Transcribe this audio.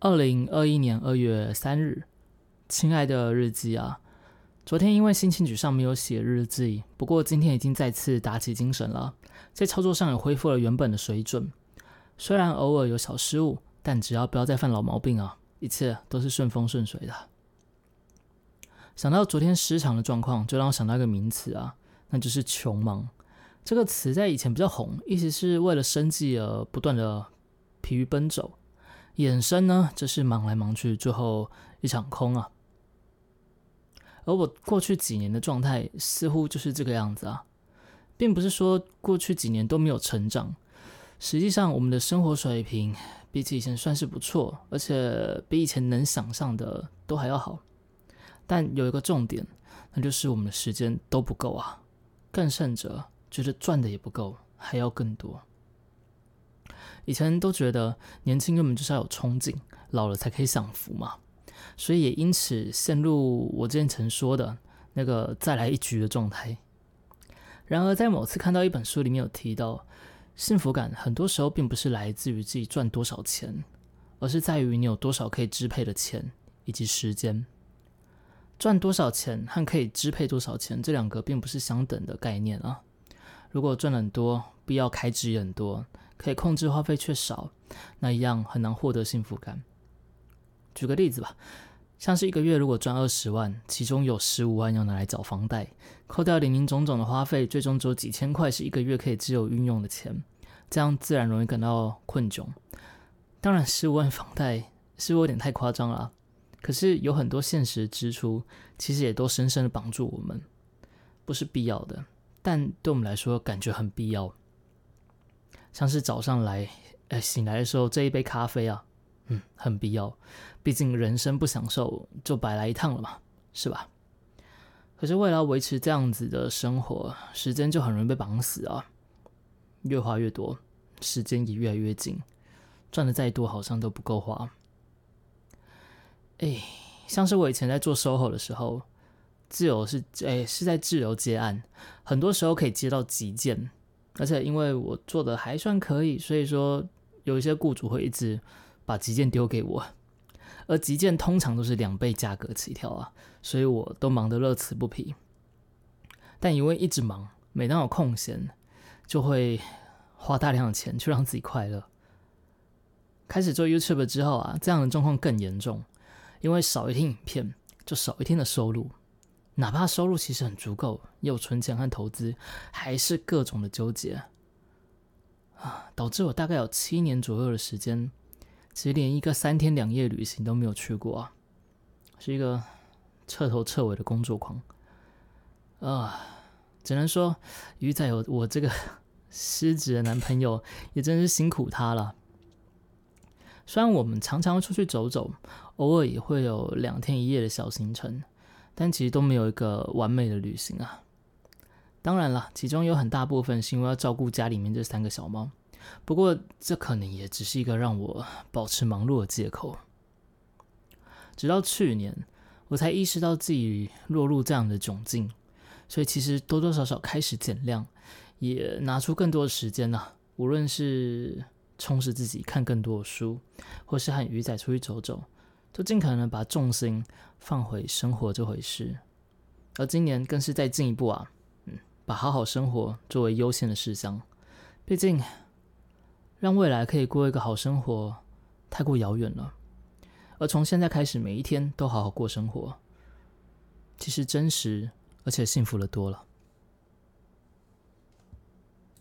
二零二一年二月三日，亲爱的日记啊，昨天因为心情沮丧没有写日记，不过今天已经再次打起精神了，在操作上也恢复了原本的水准。虽然偶尔有小失误，但只要不要再犯老毛病啊，一切都是顺风顺水的。想到昨天失常的状况，就让我想到一个名词啊，那就是“穷忙”。这个词在以前比较红，意思是为了生计而不断的疲于奔走；衍生呢，就是忙来忙去，最后一场空啊。而我过去几年的状态似乎就是这个样子啊，并不是说过去几年都没有成长，实际上我们的生活水平比起以前算是不错，而且比以前能想象的都还要好。但有一个重点，那就是我们的时间都不够啊，更甚者。觉得赚的也不够，还要更多。以前都觉得年轻根本就是要有憧憬，老了才可以享福嘛，所以也因此陷入我之前曾说的那个再来一局的状态。然而，在某次看到一本书里面有提到，幸福感很多时候并不是来自于自己赚多少钱，而是在于你有多少可以支配的钱以及时间。赚多少钱和可以支配多少钱这两个并不是相等的概念啊。如果赚很多，必要开支也很多，可以控制花费却少，那一样很难获得幸福感。举个例子吧，像是一个月如果赚二十万，其中有十五万要拿来缴房贷，扣掉零零总总的花费，最终只有几千块是一个月可以自由运用的钱，这样自然容易感到困窘。当然，十五万房贷是不是有点太夸张了？可是有很多现实支出，其实也都深深的绑住我们，不是必要的。但对我们来说，感觉很必要。像是早上来，哎，醒来的时候这一杯咖啡啊，嗯，很必要。毕竟人生不享受，就白来一趟了嘛，是吧？可是为了维持这样子的生活，时间就很容易被绑死啊。越花越多，时间也越来越紧，赚的再多，好像都不够花。哎，像是我以前在做 SOHO 的时候。自由是诶，是在自由接案，很多时候可以接到急件，而且因为我做的还算可以，所以说有一些雇主会一直把急件丢给我，而急件通常都是两倍价格起跳啊，所以我都忙得乐此不疲。但因为一直忙，每当有空闲，就会花大量的钱去让自己快乐。开始做 YouTube 之后啊，这样的状况更严重，因为少一天影片，就少一天的收入。哪怕收入其实很足够，有存钱和投资，还是各种的纠结啊，导致我大概有七年左右的时间，其实连一个三天两夜旅行都没有去过，是一个彻头彻尾的工作狂啊，只能说鱼仔有我这个 失职的男朋友，也真是辛苦他了。虽然我们常常出去走走，偶尔也会有两天一夜的小行程。但其实都没有一个完美的旅行啊！当然了，其中有很大部分是因为要照顾家里面这三个小猫，不过这可能也只是一个让我保持忙碌的借口。直到去年，我才意识到自己落入这样的窘境，所以其实多多少少开始减量，也拿出更多的时间呐，无论是充实自己看更多的书，或是和鱼仔出去走走。就尽可能把重心放回生活这回事，而今年更是再进一步啊，嗯，把好好生活作为优先的事项。毕竟，让未来可以过一个好生活太过遥远了，而从现在开始，每一天都好好过生活，其实真实而且幸福的多了。